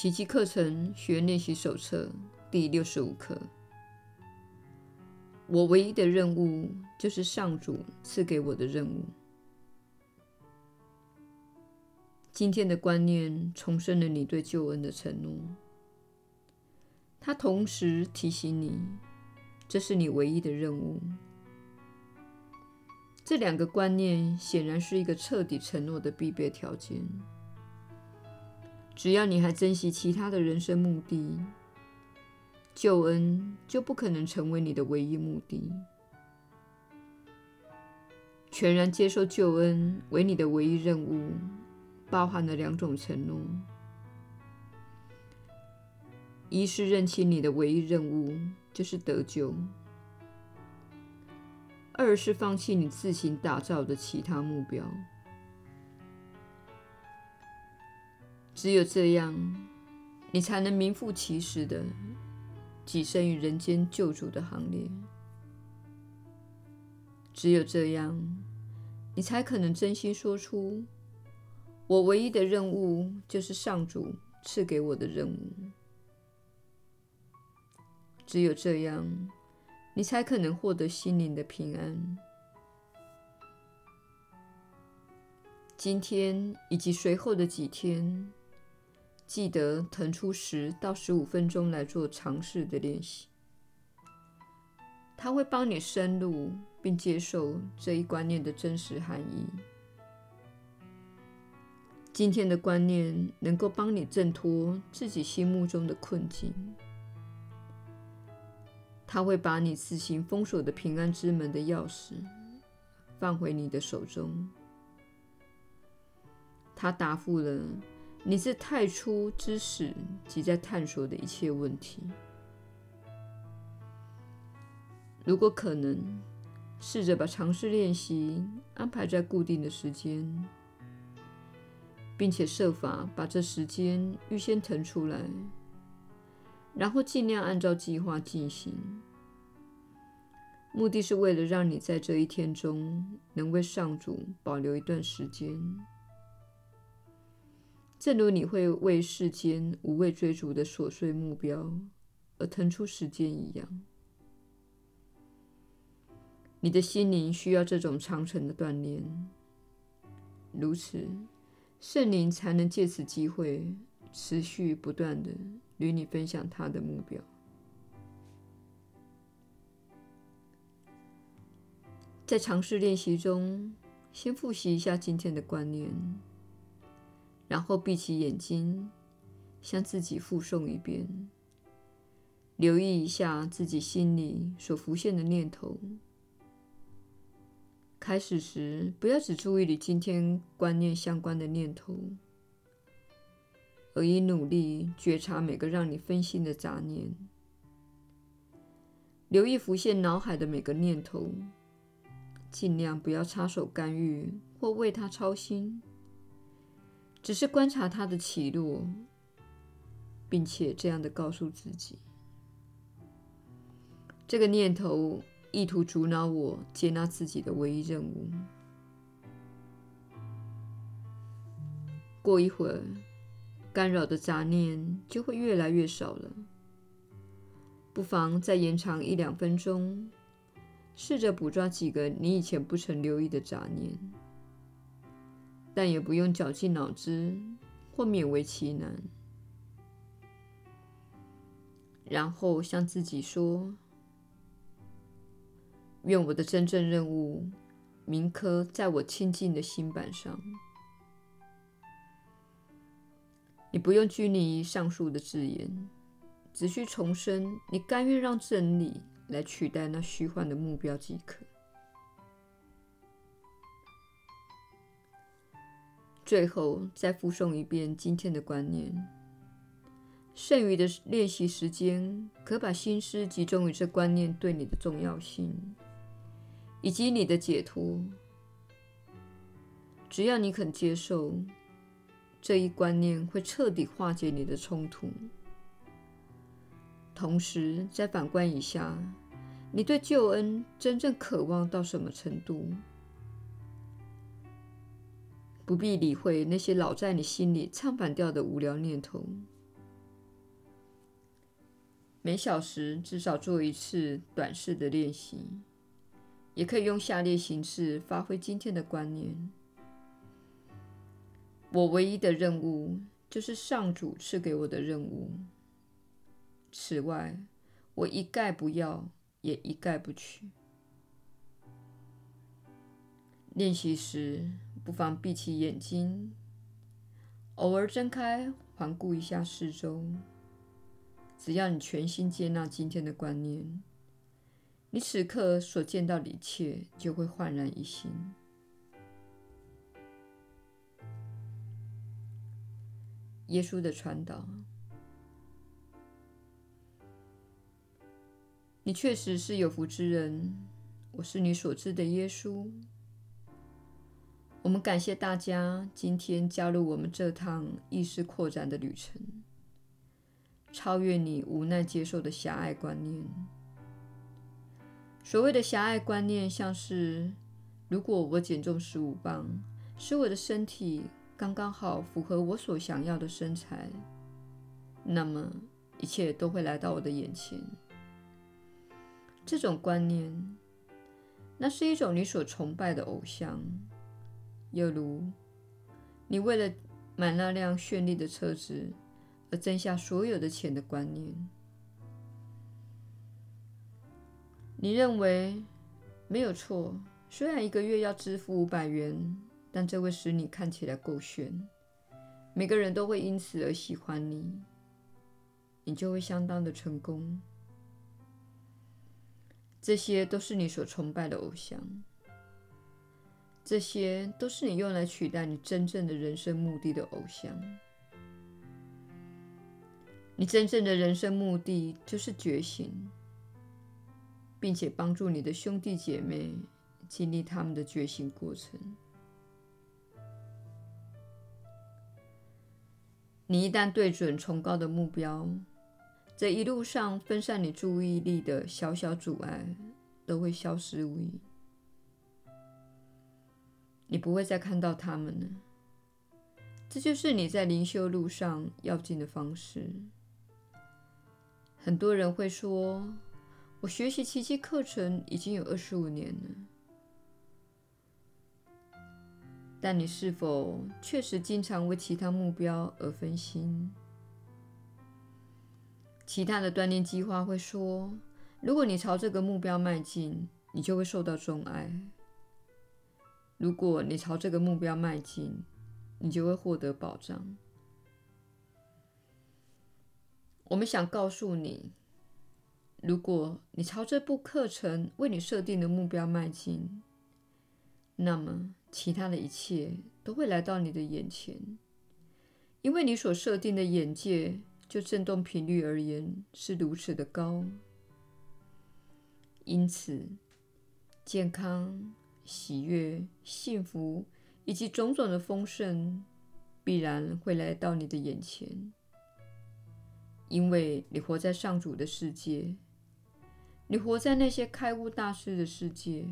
奇迹课程学练习手册第六十五课。我唯一的任务就是上主赐给我的任务。今天的观念重申了你对救恩的承诺，它同时提醒你，这是你唯一的任务。这两个观念显然是一个彻底承诺的必备条件。只要你还珍惜其他的人生目的，救恩就不可能成为你的唯一目的。全然接受救恩为你的唯一任务，包含了两种承诺：一是认清你的唯一任务就是得救；二是放弃你自行打造的其他目标。只有这样，你才能名副其实的跻身于人间救主的行列。只有这样，你才可能真心说出：“我唯一的任务就是上主赐给我的任务。”只有这样，你才可能获得心灵的平安。今天以及随后的几天。记得腾出十到十五分钟来做尝试的练习，它会帮你深入并接受这一观念的真实含义。今天的观念能够帮你挣脱自己心目中的困境，它会把你自行封锁的平安之门的钥匙放回你的手中。它答复了。你是太初之始即在探索的一切问题。如果可能，试着把尝试练习安排在固定的时间，并且设法把这时间预先腾出来，然后尽量按照计划进行。目的是为了让你在这一天中能为上主保留一段时间。正如你会为世间无谓追逐的琐碎目标而腾出时间一样，你的心灵需要这种长程的锻炼。如此，圣灵才能借此机会持续不断地与你分享他的目标。在尝试练习中，先复习一下今天的观念。然后闭起眼睛，向自己复诵一遍，留意一下自己心里所浮现的念头。开始时，不要只注意你今天观念相关的念头，而应努力觉察每个让你分心的杂念，留意浮现脑海的每个念头，尽量不要插手干预或为它操心。只是观察它的起落，并且这样的告诉自己：这个念头意图阻挠我接纳自己的唯一任务。过一会儿，干扰的杂念就会越来越少了。不妨再延长一两分钟，试着捕捉几个你以前不曾留意的杂念。但也不用绞尽脑汁或勉为其难，然后向自己说：“愿我的真正任务铭刻在我清净的心板上。”你不用拘泥于上述的字眼，只需重申你甘愿让真理来取代那虚幻的目标即可。最后，再复诵一遍今天的观念。剩余的练习时间，可把心思集中于这观念对你的重要性，以及你的解脱。只要你肯接受，这一观念会彻底化解你的冲突。同时，再反观一下，你对救恩真正渴望到什么程度？不必理会那些老在你心里唱反调的无聊念头，每小时至少做一次短式的练习，也可以用下列形式发挥今天的观念：我唯一的任务就是上主赐给我的任务。此外，我一概不要，也一概不取。练习时，不妨闭起眼睛，偶尔睁开，环顾一下四周。只要你全心接纳今天的观念，你此刻所见到的一切就会焕然一新。耶稣的传导，你确实是有福之人。我是你所知的耶稣。我们感谢大家今天加入我们这趟意识扩展的旅程。超越你无奈接受的狭隘观念。所谓的狭隘观念，像是如果我减重十五磅，使我的身体刚刚好符合我所想要的身材，那么一切都会来到我的眼前。这种观念，那是一种你所崇拜的偶像，又如你为了买那辆绚丽的车子。而挣下所有的钱的观念，你认为没有错。虽然一个月要支付五百元，但这会使你看起来够炫，每个人都会因此而喜欢你，你就会相当的成功。这些都是你所崇拜的偶像，这些都是你用来取代你真正的人生目的的偶像。你真正的人生目的就是觉醒，并且帮助你的兄弟姐妹经历他们的觉醒过程。你一旦对准崇高的目标，这一路上分散你注意力的小小阻碍都会消失无遗。你不会再看到他们了。这就是你在灵修路上要进的方式。很多人会说：“我学习奇迹课程已经有二十五年了。”但你是否确实经常为其他目标而分心？其他的锻炼计划会说：“如果你朝这个目标迈进，你就会受到钟爱；如果你朝这个目标迈进，你就会获得保障。”我们想告诉你，如果你朝这部课程为你设定的目标迈进，那么其他的一切都会来到你的眼前，因为你所设定的眼界，就振动频率而言是如此的高。因此，健康、喜悦、幸福以及种种的丰盛，必然会来到你的眼前。因为你活在上主的世界，你活在那些开悟大师的世界，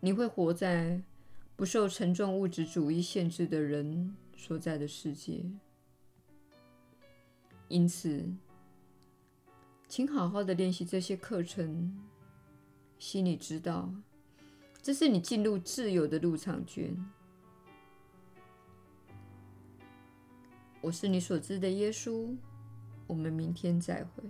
你会活在不受沉重物质主义限制的人所在的世界。因此，请好好的练习这些课程，心里知道，这是你进入自由的入场券。我是你所知的耶稣。我们明天再会。